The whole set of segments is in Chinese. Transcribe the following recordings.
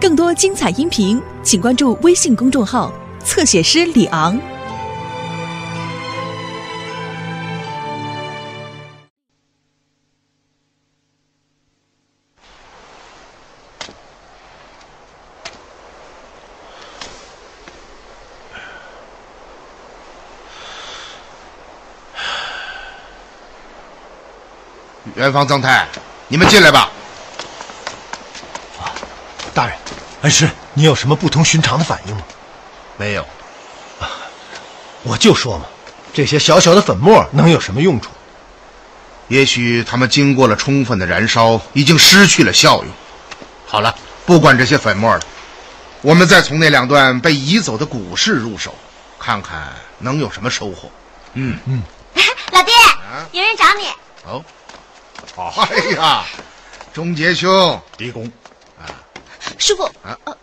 更多精彩音频，请关注微信公众号“侧写师李昂”。元芳、张太，你们进来吧。大人，恩师，你有什么不同寻常的反应吗？没有，我就说嘛，这些小小的粉末能有什么用处？也许他们经过了充分的燃烧，已经失去了效用。好了，不管这些粉末了，我们再从那两段被移走的古诗入手，看看能有什么收获。嗯嗯，老爹，有人找你。哦，哦，哎呀，钟杰兄，狄公，师傅，啊呃，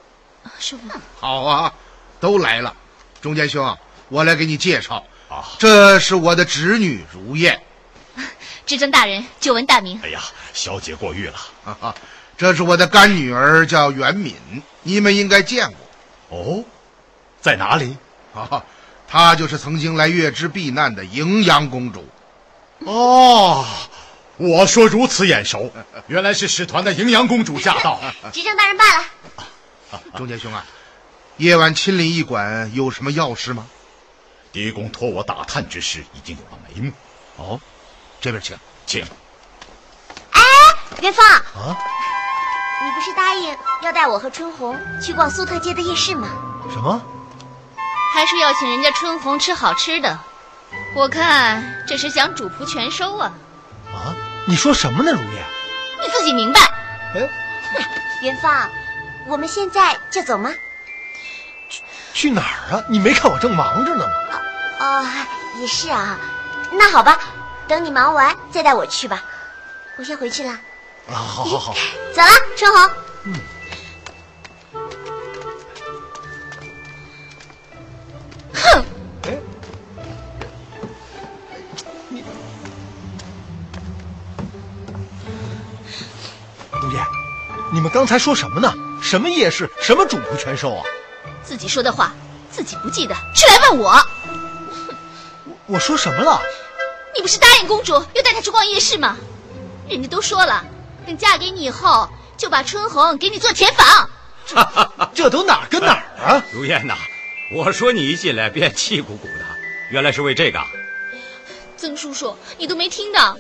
师傅，好啊，都来了。中间兄，我来给你介绍啊这是我的侄女如燕，至尊大人，久闻大名。哎呀，小姐过誉了。哈哈，这是我的干女儿叫袁敏，你们应该见过。哦，在哪里？啊，她就是曾经来月之避难的荥阳公主。哦，我说如此眼熟，原来是使团的荥阳公主驾到。执政大人罢了。钟杰兄啊，夜晚亲临驿馆有什么要事吗？狄公托我打探之事已经有了眉目。哦，这边请。请。哎元芳，啊，你不是答应要带我和春红去逛苏特街的夜市吗？什么？还说要请人家春红吃好吃的，我看这是想主仆全收啊！啊？你说什么呢，如月？你自己明白。哎，元芳，我们现在就走吗？去去哪儿啊？你没看我正忙着呢吗？哦，也是啊。那好吧，等你忙完再带我去吧。我先回去了。啊，好好好，走了，春红。哼，你们刚才说什么呢？什么夜市？什么主仆全收啊？自己说的话自己不记得，却来问我。我说什么了？你不是答应公主要带她去逛夜市吗？人家都说了，等嫁给你以后，就把春红给你做填房。这都哪儿跟哪儿啊？如燕呐，我说你一进来便气鼓鼓的，原来是为这个啊。曾叔叔，你都没听到，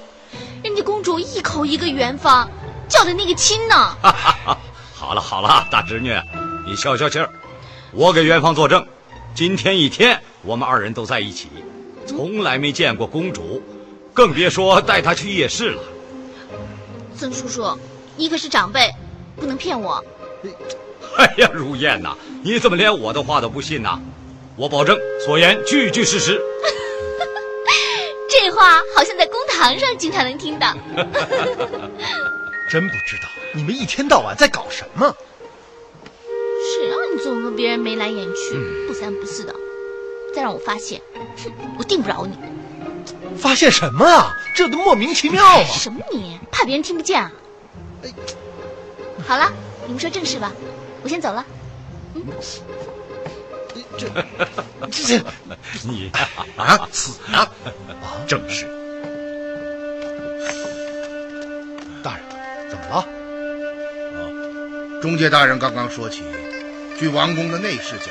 人家公主一口一个元芳，叫的那个亲呢。好了好了，大侄女，你消消气儿。我给元芳作证，今天一天我们二人都在一起，从来没见过公主，更别说带她去夜市了。曾叔叔，你可是长辈，不能骗我。哎呀，如燕呐，你怎么连我的话都不信呐？我保证所言句句事实。这话好像在公堂上经常能听到。真不知道你们一天到晚在搞什么？谁让你总和别人眉来眼去，不三不四的？再让我发现，哼，我定不饶你。发现什么啊？这都莫名其妙啊！什么你？怕别人听不见啊？好了，你们说正事吧，我先走了。这这 你啊，死了！正是。中介大人刚刚说起，据王宫的内侍讲，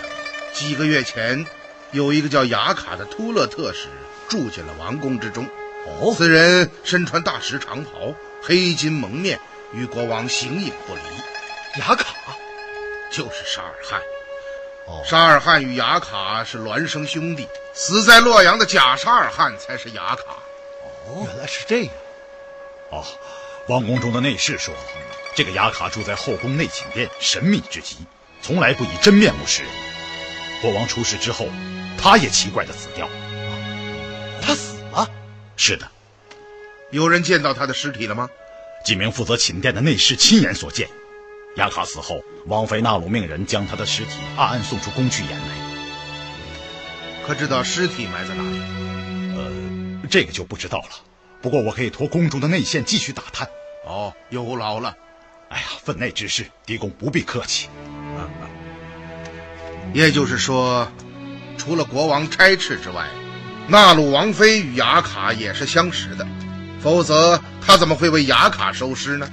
几个月前，有一个叫雅卡的突勒特使住进了王宫之中。哦，此人身穿大石长袍，黑金蒙面，与国王形影不离，雅卡。就是沙尔汗。哦，沙尔汗与雅卡是孪生兄弟，死在洛阳的假沙尔汗才是雅卡。哦原来是这样。哦，王宫中的内侍说，这个雅卡住在后宫内寝殿，神秘至极，从来不以真面目示人。国王出事之后，他也奇怪的死掉。他死了。是的，有人见到他的尸体了吗？几名负责寝殿的内侍亲眼所见。雅卡死后，王妃纳鲁命人将他的尸体暗暗送出宫去掩埋。可知道尸体埋在哪里？呃，这个就不知道了。不过我可以托宫中的内线继续打探。哦，有劳了。哎呀，分内之事，狄公不必客气。也就是说，除了国王差斥之外，纳鲁王妃与雅卡也是相识的，否则他怎么会为雅卡收尸呢？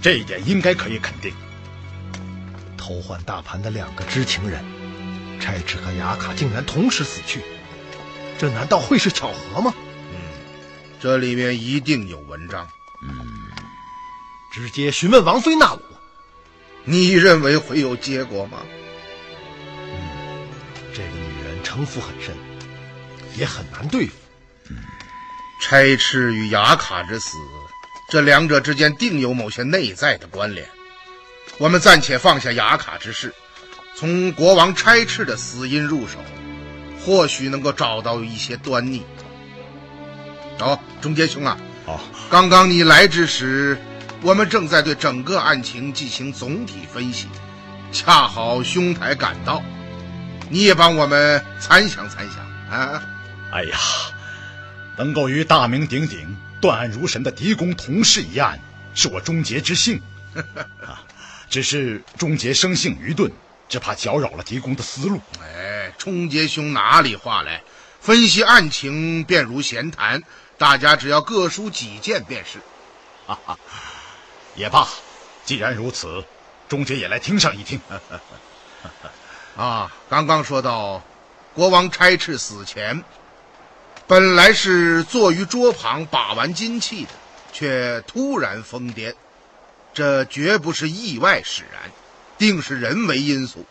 这一点应该可以肯定。偷换大盘的两个知情人，差斥和雅卡竟然同时死去，这难道会是巧合吗？嗯这里面一定有文章。直接询问王妃纳鲁，你认为会有结果吗？这个女人城府很深，也很难对付。差赤与雅卡之死，这两者之间定有某些内在的关联。我们暂且放下雅卡之事，从国王差赤的死因入手，或许能够找到一些端倪。哦，中杰兄啊，哦，刚刚你来之时，我们正在对整个案情进行总体分析，恰好兄台赶到，你也帮我们参详参详啊。哎呀，能够与大名鼎鼎、断案如神的狄公同事一案，是我终结之幸。啊，只是终结生性愚钝，只怕搅扰了狄公的思路。哎，终结兄哪里话来？分析案情便如闲谈，大家只要各抒己见便是。也罢，既然如此，钟杰也来听上一听。啊，刚刚说到，国王差斥死前，本来是坐于桌旁把玩金器的，却突然疯癫，这绝不是意外使然，定是人为因素。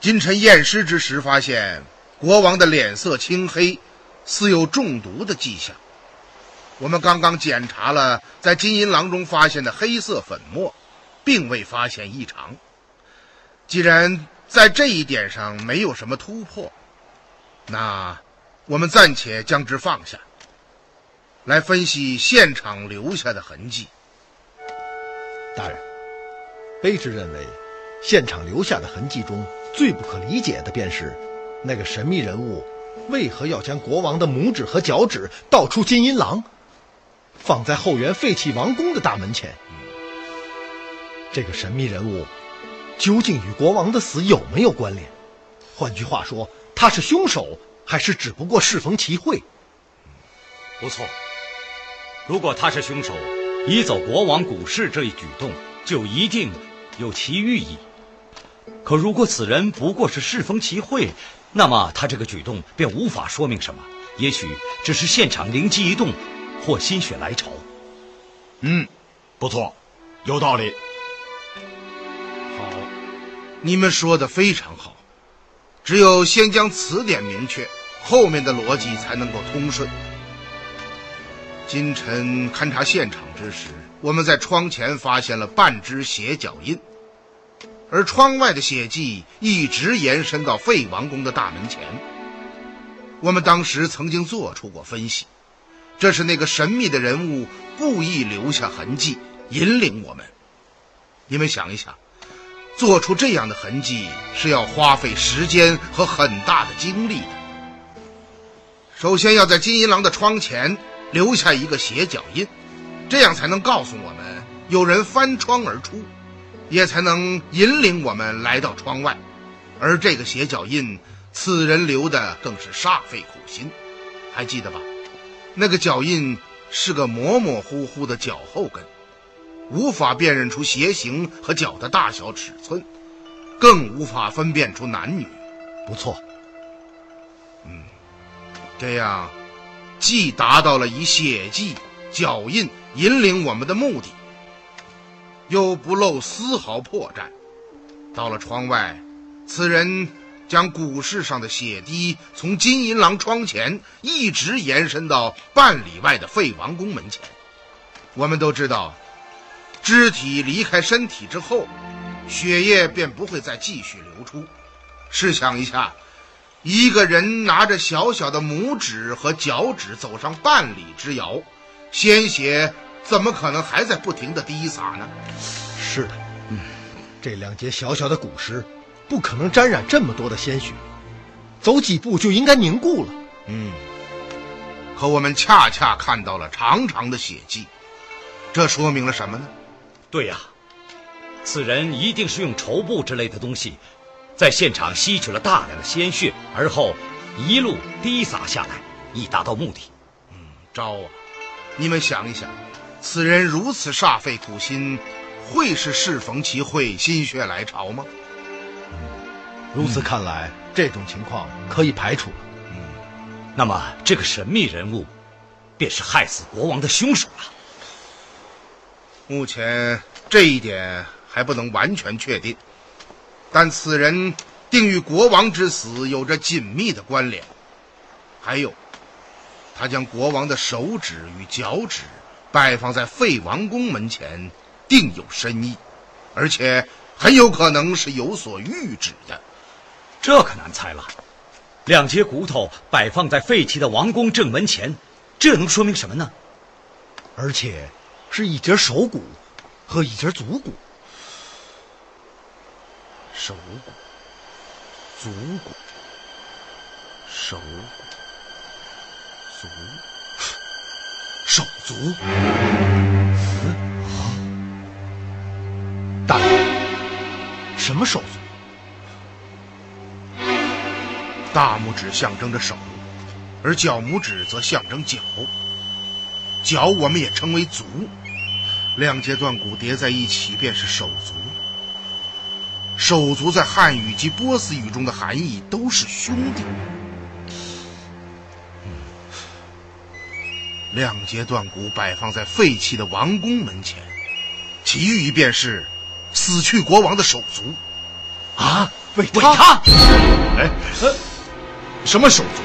今晨验尸之时发现，国王的脸色青黑，似有中毒的迹象。我们刚刚检查了在金银囊中发现的黑色粉末，并未发现异常。既然在这一点上没有什么突破，那我们暂且将之放下，来分析现场留下的痕迹。大人，卑职认为，现场留下的痕迹中最不可理解的便是，那个神秘人物为何要将国王的拇指和脚趾倒出金银廊，放在后园废弃王宫的大门前？这个神秘人物究竟与国王的死有没有关联？换句话说，他是凶手，还是只不过适逢其会？不错，如果他是凶手，移走国王古室这一举动就一定有其寓意。可如果此人不过是适逢其会，那么他这个举动便无法说明什么，也许只是现场灵机一动，或心血来潮。嗯，不错，有道理。好，你们说的非常好。只有先将词典明确，后面的逻辑才能够通顺。今晨勘察现场之时，我们在窗前发现了半只血脚印，而窗外的血迹一直延伸到废王宫的大门前。我们当时曾经做出过分析，这是那个神秘的人物故意留下痕迹，引领我们。你们想一想。做出这样的痕迹是要花费时间和很大的精力的。首先要在金银廊的窗前留下一个斜脚印，这样才能告诉我们有人翻窗而出，也才能引领我们来到窗外。而这个斜脚印，此人留的更是煞费苦心，还记得吧？那个脚印是个模模糊糊的脚后跟。无法辨认出鞋型和脚的大小尺寸，更无法分辨出男女。不错，嗯，这样既达到了以血迹、脚印引领我们的目的，又不露丝毫破绽。到了窗外，此人将古市上的血滴从金银廊窗前一直延伸到半里外的废王宫门前。我们都知道。肢体离开身体之后，血液便不会再继续流出。试想一下，一个人拿着小小的拇指和脚趾走上半里之遥，鲜血怎么可能还在不停的滴洒呢？是的，嗯，这两节小小的骨石不可能沾染这么多的鲜血，走几步就应该凝固了。嗯，可我们恰恰看到了长长的血迹，这说明了什么呢？对呀，此人一定是用绸布之类的东西在现场吸取了大量的鲜血，而后一路滴洒下来，以达到目的。嗯，招啊！你们想一想，此人如此煞费苦心，会是适逢其会、心血来潮吗？如此看来，这种情况可以排除了。嗯，那么这个神秘人物，便是害死国王的凶手了。目前这一点还不能完全确定，但此人定与国王之死有着紧密的关联。还有，他将国王的手指与脚趾摆放在废王宫门前，定有深意，而且很有可能是有所预指的。这可难猜了，两截骨头摆放在废弃的王宫正门前，这能说明什么呢？而且是一截手骨和一截足骨。手骨、足骨、手骨、足、手 足。大人，什么手足？大拇指象征着手，而脚拇指则象征脚。脚我们也称为足，两节断骨叠在一起便是手足。手足在汉语及波斯语中的含义都是兄弟。两节断骨摆放在废弃的王宫门前，其寓意便是死去国王的手足。啊，为他？哎，呃。什么手足？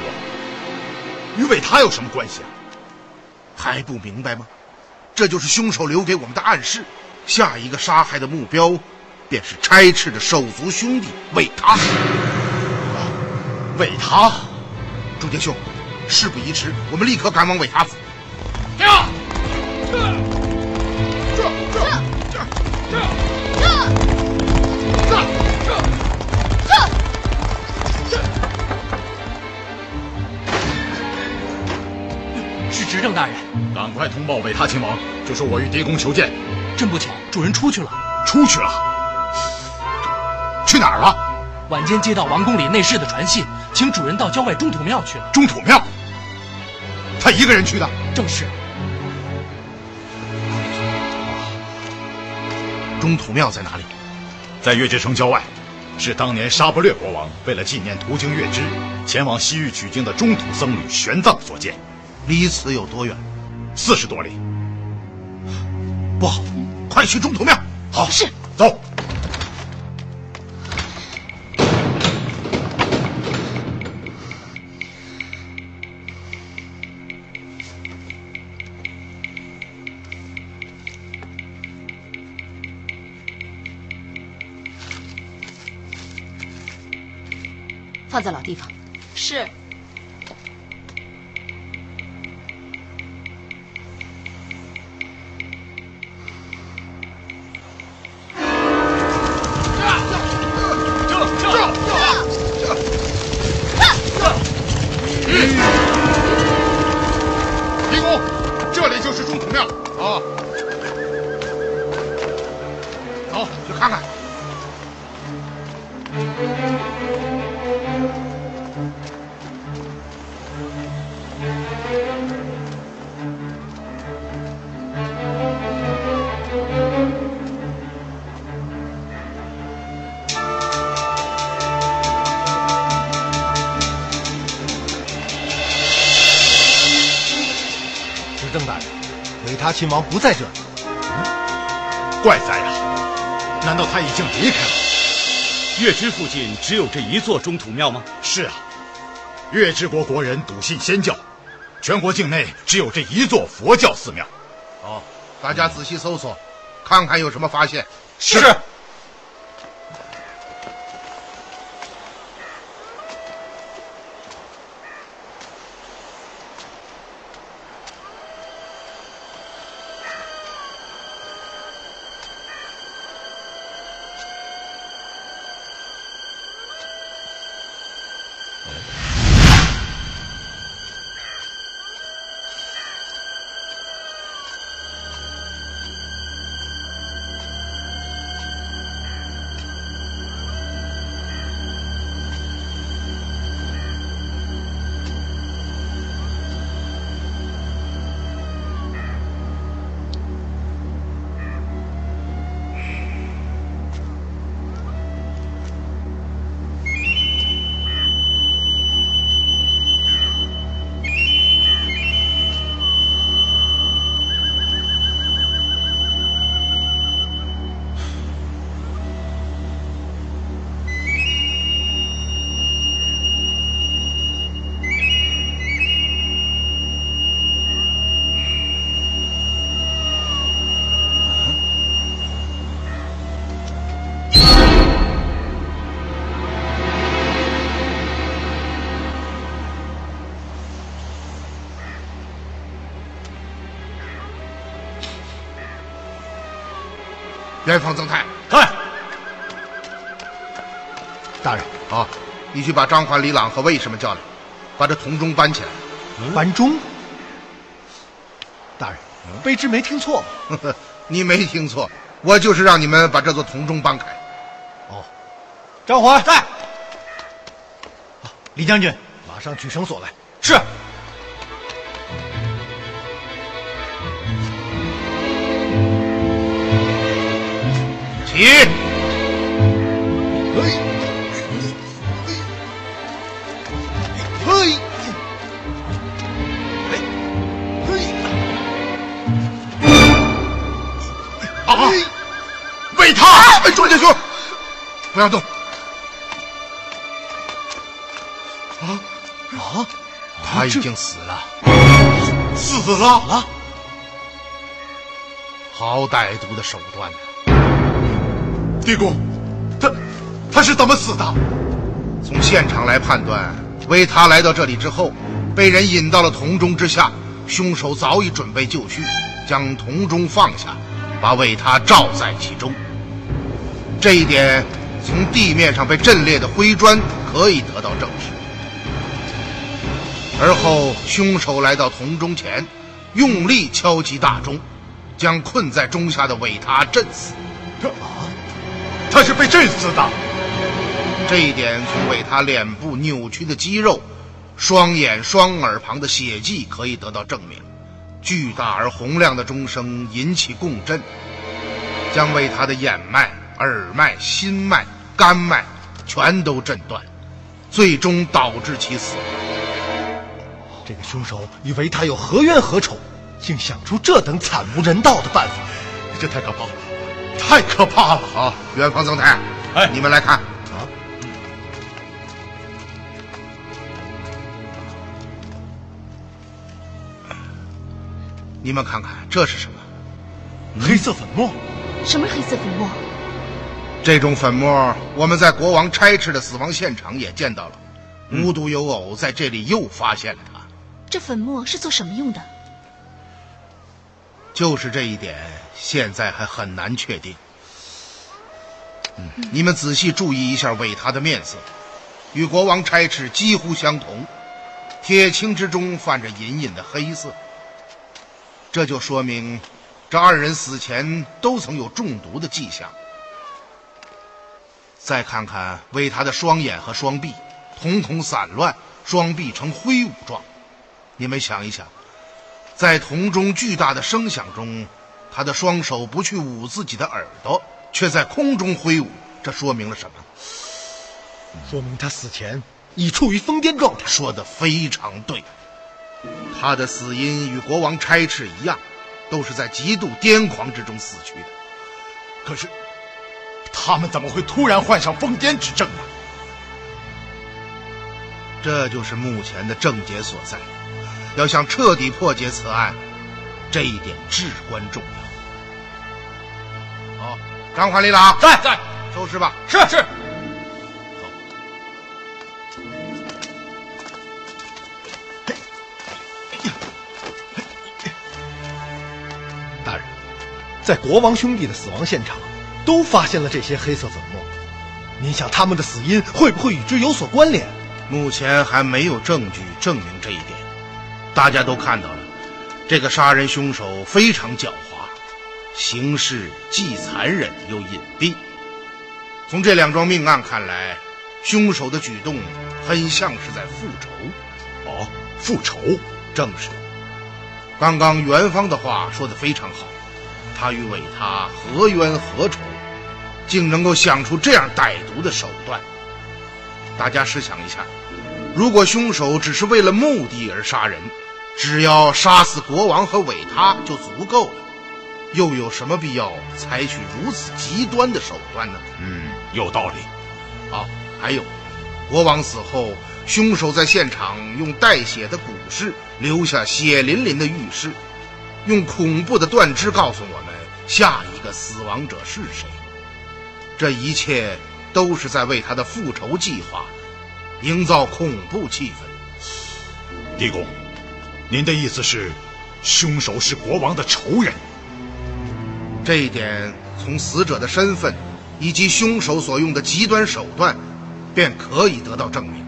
与韦他有什么关系啊？还不明白吗？这就是凶手留给我们的暗示。下一个杀害的目标，便是差斥的手足兄弟韦他。韦他，朱杰兄，事不宜迟，我们立刻赶往韦他府。驾！执政大人，赶快通报韦他亲王，就说我与狄公求见。真不巧，主人出去了。出去了？去哪儿了？晚间接到王宫里内侍的传信，请主人到郊外中土庙去了。中土庙？他一个人去的？正是。中土庙在哪里？在月之城郊外，是当年沙不略国王为了纪念途经月之，前往西域取经的中土僧侣玄奘所建。离此有多远？四十多里。不好，快去中土庙！好，是走。放在老地方。是。亲王不在这里，嗯怪哉呀！难道他已经离开了？月之附近只有这一座中土庙吗？是啊，月之国国人笃信仙教，全国境内只有这一座佛教寺庙。哦，大家仔细搜索，看看有什么发现。是。元方曾太，在。大人，啊，你去把张环、李朗和魏什么叫来，把这铜钟搬起来。搬钟。大人，卑职没听错吧？呵呵，你没听错，我就是让你们把这座铜钟搬开。哦，张环在。李将军，马上取绳索来。起！嘿，嘿，嘿啊！为他！哎，庄家兄，不要动！啊啊！他已经死了，死了了！好歹毒的手段呢！地公，他他是怎么死的？从现场来判断，为他来到这里之后，被人引到了铜钟之下，凶手早已准备就绪，将铜钟放下，把为他罩在其中。这一点从地面上被震裂的灰砖可以得到证实。而后，凶手来到铜钟前，用力敲击大钟，将困在钟下的韦他震死。他是被震死的。这一点从为他脸部扭曲的肌肉、双眼、双耳旁的血迹可以得到证明。巨大而洪亮的钟声引起共振，将为他的眼脉、耳脉、心脉、肝脉全都震断，最终导致其死亡。这个凶手与维他有何冤何仇，竟想出这等惨无人道的办法？这太可怕了，太可怕了！好，元芳曾太，哎你们来看，啊，你们看看这是什么？黑色粉末。什么黑色粉末？这种粉末，我们在国王差斥的死亡现场也见到了，无独有偶，在这里又发现了它。这粉末是做什么用的？就是这一点，现在还很难确定。你们仔细注意一下韦他的面色，与国王差池几乎相同，铁青之中泛着隐隐的黑色。这就说明，这二人死前都曾有中毒的迹象。再看看韦他的双眼和双臂，瞳孔散乱，双臂呈挥舞状。你们想一想，在铜钟巨大的声响中，他的双手不去捂自己的耳朵，却在空中挥舞，这说明了什么？说明他死前已处于疯癫状态。说的非常对，他的死因与国王差池一样，都是在极度癫狂之中死去的。可是，他们怎么会突然患上疯癫之症呢？这就是目前的症结所在。要想彻底破解此案，这一点至关重要。好，张环、李朗在在，收拾吧。是是。大人，在国王兄弟的死亡现场，都发现了这些黑色粉末。您想他们的死因会不会与之有所关联？目前还没有证据证明这一点。大家都看到了，这个杀人凶手非常狡猾，行事既残忍又隐蔽。从这两桩命案看来，凶手的举动很像是在复仇。哦，复仇，正是。刚刚元芳的话说得非常好，他与韦他何冤何仇，竟能够想出这样歹毒的手段。大家试想一下，如果凶手只是为了目的而杀人，只要杀死国王和韦他就足够了，又有什么必要采取如此极端的手段呢？嗯，有道理。啊，还有，国王死后，凶手在现场用带血的骨饰留下血淋淋的浴室，用恐怖的断肢告诉我们下一个死亡者是谁。这一切都是在为他的复仇计划营造恐怖气氛。地公，您的意思是，凶手是国王的仇人？这一点从死者的身份以及凶手所用的极端手段，便可以得到证明。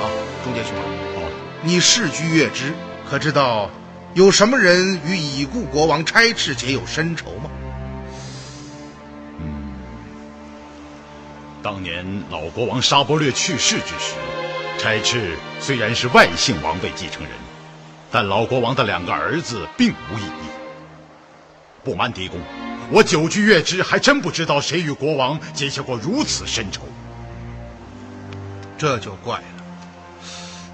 啊，钟杰兄，哦，你世居月支，可知道有什么人与已故国王差赤结有深仇吗？当年老国王沙伯略去世之时，差赤虽然是外姓王位继承人，但老国王的两个儿子并无异议。不瞒狄公，我久居月之，还真不知道谁与国王结下过如此深仇。这就怪了，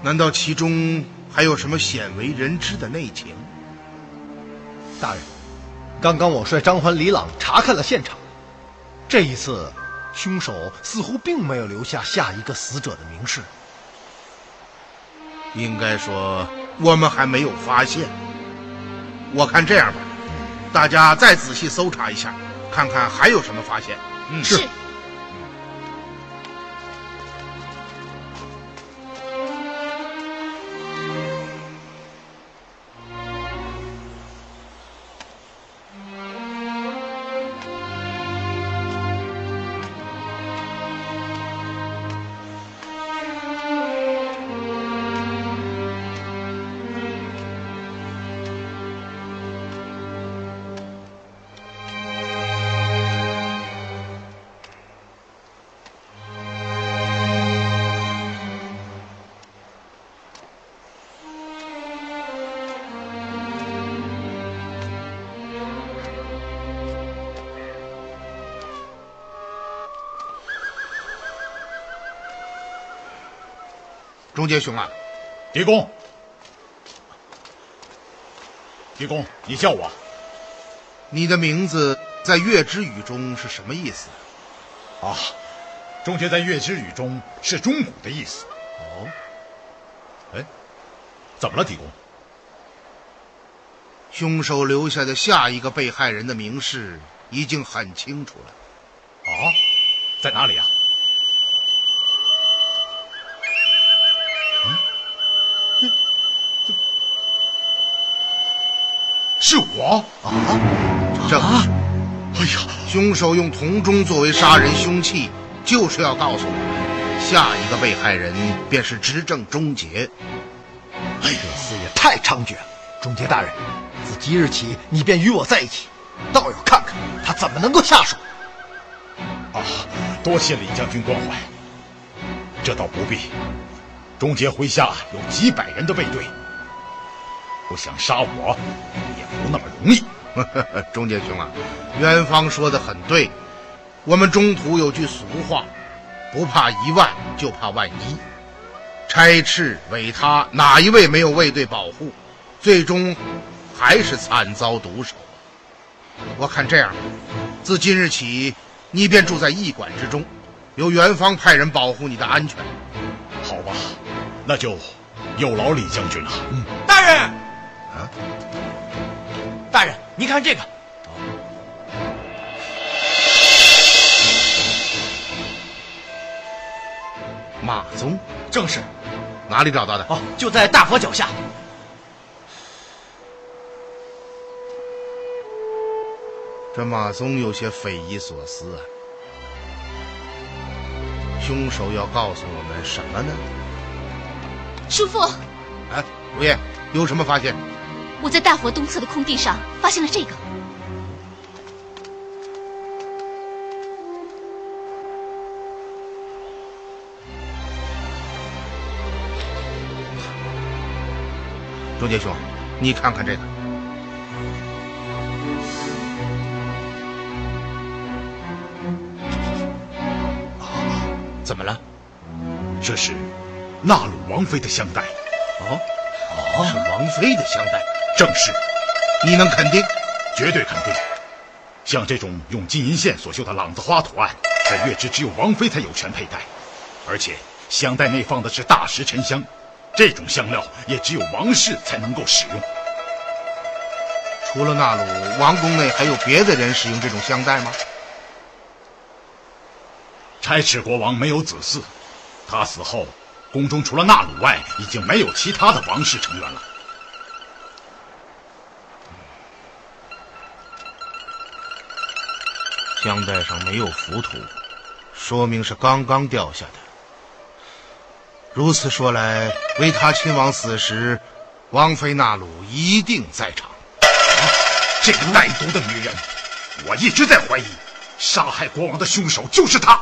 难道其中还有什么鲜为人知的内情？大人，刚刚我率张环、李朗查看了现场，这一次。凶手似乎并没有留下下一个死者的名士，应该说我们还没有发现。我看这样吧，大家再仔细搜查一下，看看还有什么发现。嗯，是。杰兄啊，狄公，狄公，你叫我。你的名字在月之语中是什么意思？啊，中杰在月之语中是钟鼓的意思。哦，哎，怎么了，狄公？凶手留下的下一个被害人的名士已经很清楚了。啊，在哪里啊？是我啊！正啊。哎呀，凶手用铜钟作为杀人凶器，就是要告诉我们，下一个被害人便是执政终结。哎，这厮也太猖獗了！终结大人，自即日起，你便与我在一起，倒要看看他怎么能够下手。啊，多谢李将军关怀。这倒不必。终结麾下有几百人的卫队。不想杀我，也不那么容易。钟杰兄啊，元芳说的很对，我们中途有句俗话，不怕一万，就怕万一。差斥委他哪一位没有卫队保护？最终还是惨遭毒手。我看这样，自今日起，你便住在驿馆之中，由元芳派人保护你的安全。好吧，那就有劳李将军了。嗯，大人。啊！大人，您看这个。马宗，正是。哪里找到的？哦，就在大佛脚下。这马宗有些匪夷所思啊！凶手要告诉我们什么呢？叔父。哎，如叶，有什么发现？我在大佛东侧的空地上发现了这个。钟杰兄，你看看这个。啊，怎么了？这是纳鲁王妃的香袋。哦，哦，是王妃的香袋。正是，你能肯定？绝对肯定。像这种用金银线所绣的朗子花图案，在月之只有王妃才有权佩戴，而且香袋内放的是大石沉香，这种香料也只有王室才能够使用。除了纳鲁，王宫内还有别的人使用这种香袋吗？差赤国王没有子嗣，他死后，宫中除了纳鲁外，已经没有其他的王室成员了。香袋上没有浮土，说明是刚刚掉下的。如此说来，维他亲王死时，王妃纳鲁一定在场。这个歹毒的女人，我一直在怀疑，杀害国王的凶手就是她。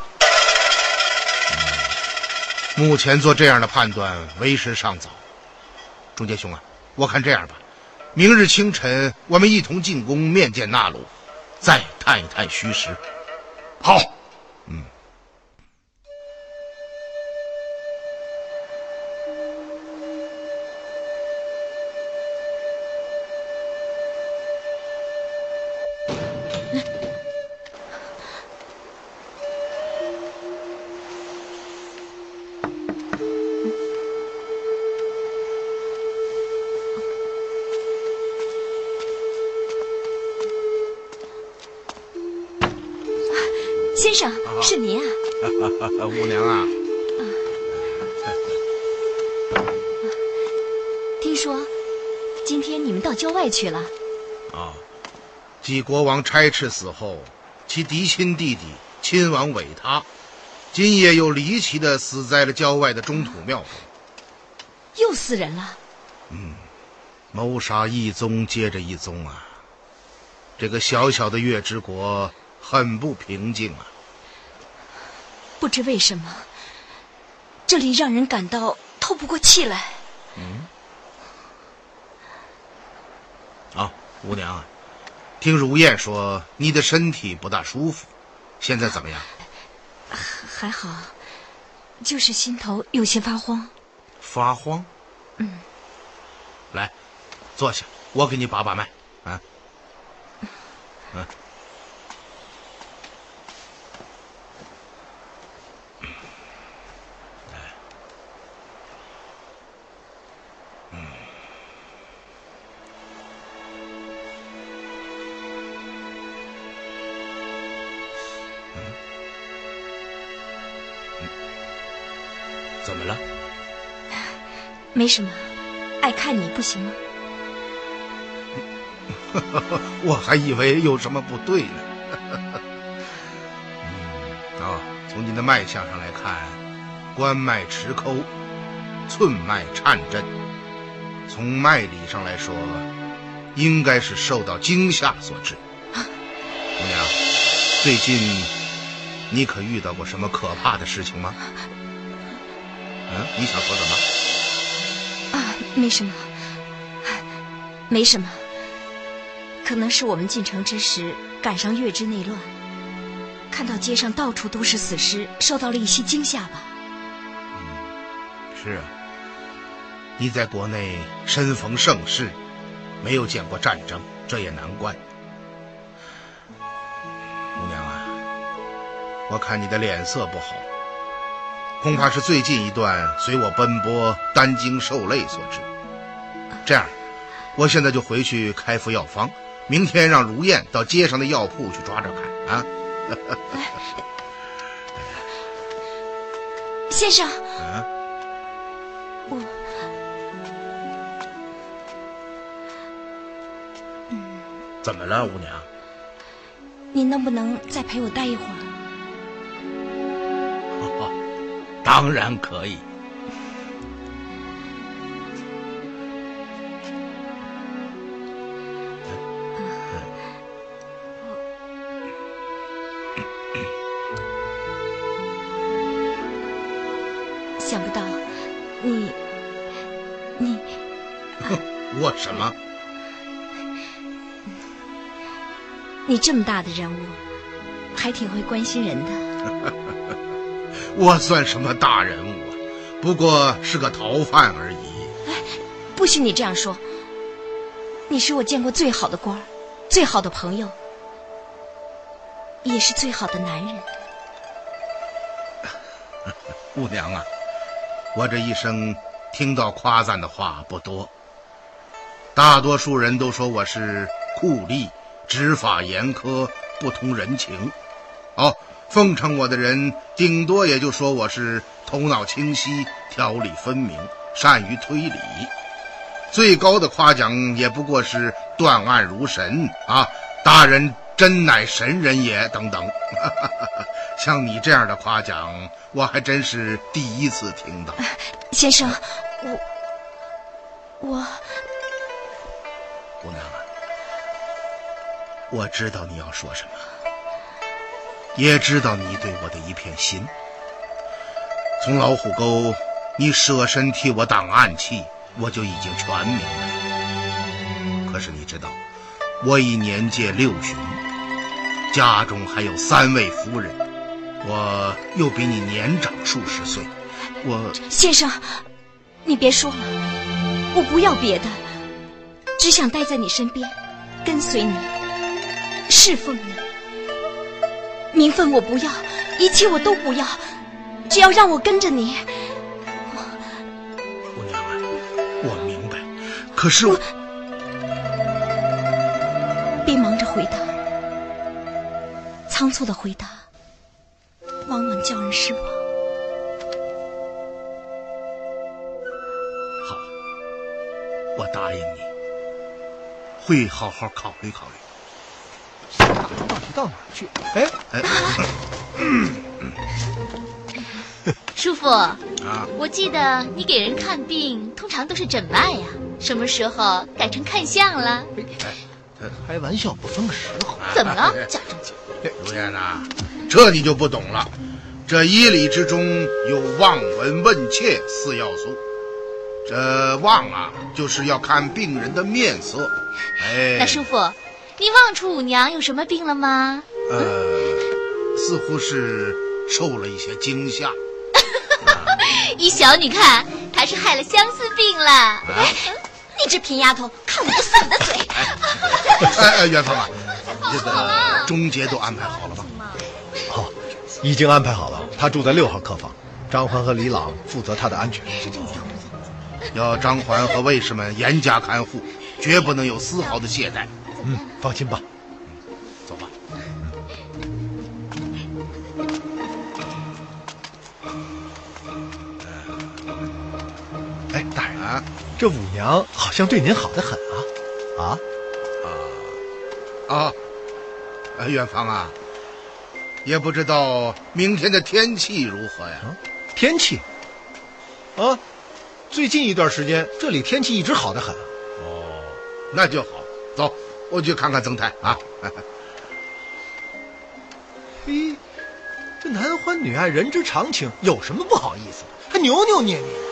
目前做这样的判断为时尚早。中间兄啊，我看这样吧，明日清晨我们一同进宫面见纳鲁，再探一探虚实。好。先生，是您啊！五娘啊，听说今天你们到郊外去了。啊，继国王差斥死后，其嫡亲弟弟亲王伟他，今夜又离奇的死在了郊外的中土庙中。又死人了？嗯，谋杀一宗接着一宗啊！这个小小的月之国。很不平静啊！不知为什么，这里让人感到透不过气来。嗯。啊，吴娘啊，听如燕说你的身体不大舒服，现在怎么样？还好，就是心头有些发慌。发慌？嗯。来，坐下，我给你把把脉。啊。嗯。怎么了？没什么，爱看你不行吗？我还以为有什么不对呢。啊，从您的脉象上来看，关脉迟抠，寸脉颤震。从脉理上来说，应该是受到惊吓所致。姑娘，最近你可遇到过什么可怕的事情吗？嗯，你想说什么？啊，没什么，没什么。可能是我们进城之时赶上月之内乱，看到街上到处都是死尸，受到了一些惊吓吧。嗯，是啊。你在国内身逢盛世，没有见过战争，这也难怪。姑娘啊，我看你的脸色不好。恐怕是最近一段随我奔波、担惊受累所致。这样，我现在就回去开副药方，明天让如燕到街上的药铺去抓抓看啊。先生，我，怎么了，五娘？你能不能再陪我待一会儿？当然可以。想不到，你，你，我什么？你这么大的人物，还挺会关心人的。我算什么大人物啊？不过是个逃犯而已。哎，不许你这样说！你是我见过最好的官儿，最好的朋友，也是最好的男人。姑娘啊，我这一生听到夸赞的话不多，大多数人都说我是酷吏，执法严苛，不通人情。哦。奉承我的人，顶多也就说我是头脑清晰、条理分明、善于推理。最高的夸奖也不过是断案如神啊！大人真乃神人也等等。像你这样的夸奖，我还真是第一次听到。先生，我我姑娘啊，我知道你要说什么，也知道你对我的一片心。从老虎沟你舍身替我挡暗器，我就已经全明白。可是你知道，我已年届六旬，家中还有三位夫人，我又比你年长数十岁，我先生，你别说了，我不要别的，只想待在你身边，跟随你，侍奉你。名分我不要，一切我都不要，只要让我跟着你。姑娘啊，我明白，可是我别忙着回答，仓促的回答，往往叫人失望。好，我答应你，会好好考虑考虑。到底到哪儿去？哎，哎，叔父，啊，我记得你给人看病通常都是诊脉呀，什么时候改成看相了？哎开玩笑不分个时候。怎么了？假正经。如烟呐，这你就不懂了。这医理之中有望闻问切四要素。这望啊，就是要看病人的面色。哎，那叔父，你望出五娘有什么病了吗？呃，似乎是受了一些惊吓。一小女看，她是害了相思病了。哎，你这贫丫头，看我不撕你的嘴！哎哎，元芳啊，这个钟节都安排好了吧？好，已经安排好了。他住在六号客房，张环和李朗负责他的安全。要张环和卫士们严加看护，绝不能有丝毫的懈怠。嗯，放心吧。走吧。哎，大人，啊这五娘好像对您好的很啊！啊，啊，呃，元芳啊，也不知道明天的天气如何呀？天气啊，最近一段时间这里天气一直好的很。哦，那就好。走，我去看看曾太啊。嘿，这男欢女爱人之常情，有什么不好意思的？还扭扭捏捏。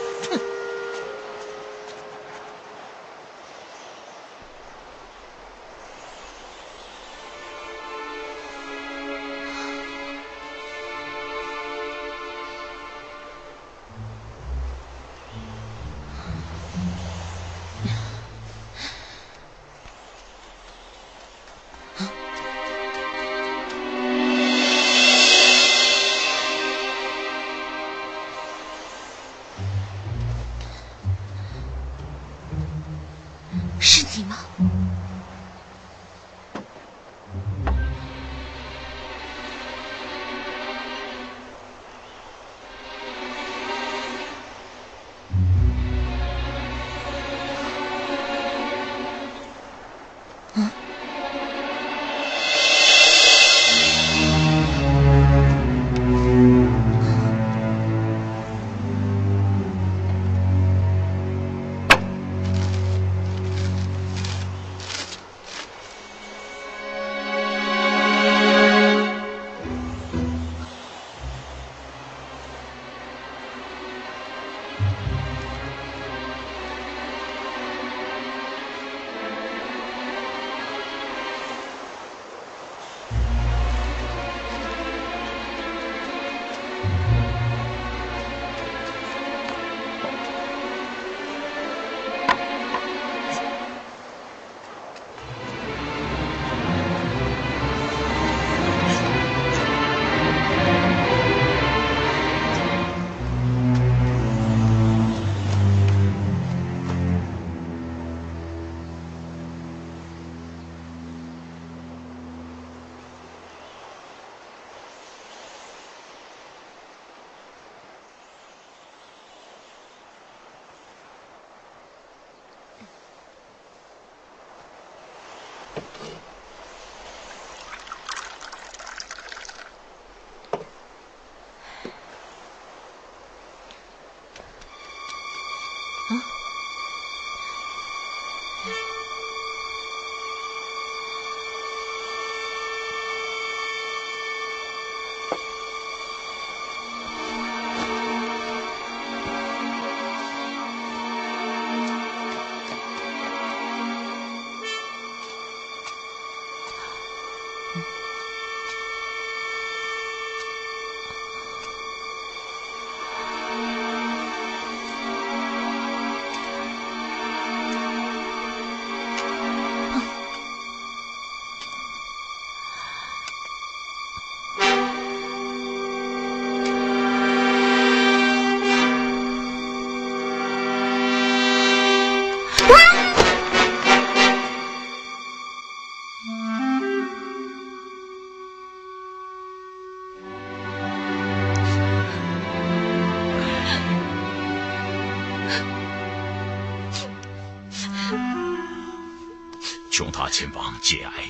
哼！求他前往节哀。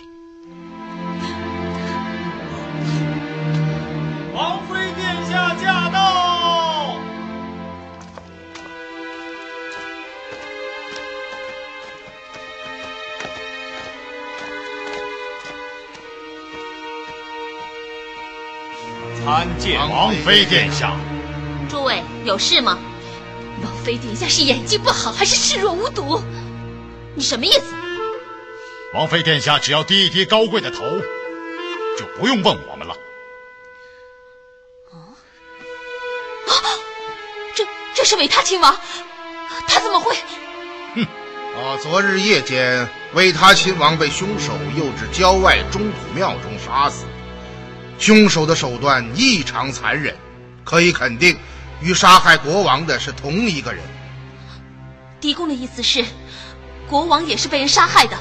王妃殿下驾到！参见王妃殿下。诸位有事吗？王妃殿下是演技不好，还是视若无睹？你什么意思？王妃殿下只要低一低高贵的头，就不用问我们了。啊！啊这这是韦他亲王，他怎么会？哼！啊！昨日夜间，韦他亲王被凶手诱至郊外中土庙中杀死，凶手的手段异常残忍，可以肯定，与杀害国王的是同一个人。狄公的意思是，国王也是被人杀害的。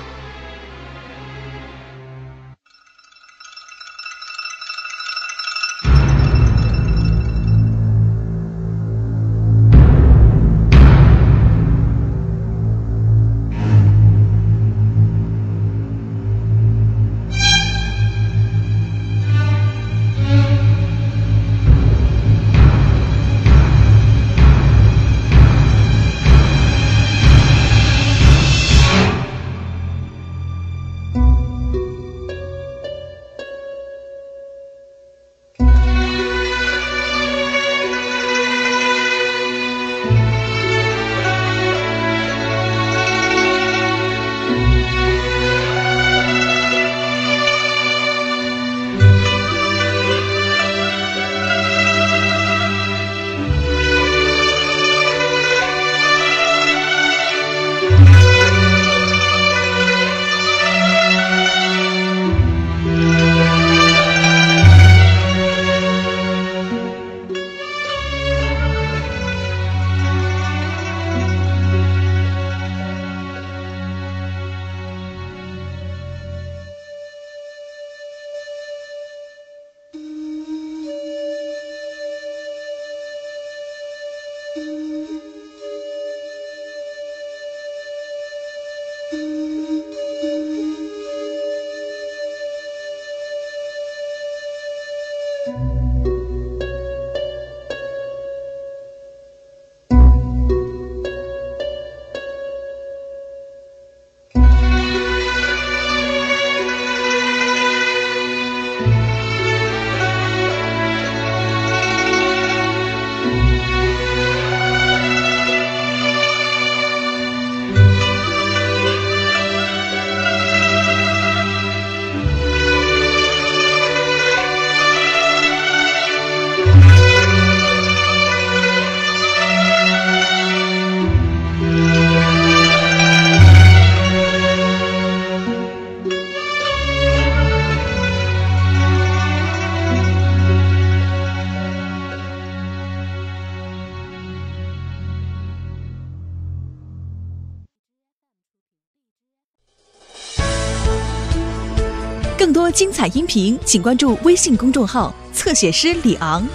音频，请关注微信公众号“侧写师李昂”。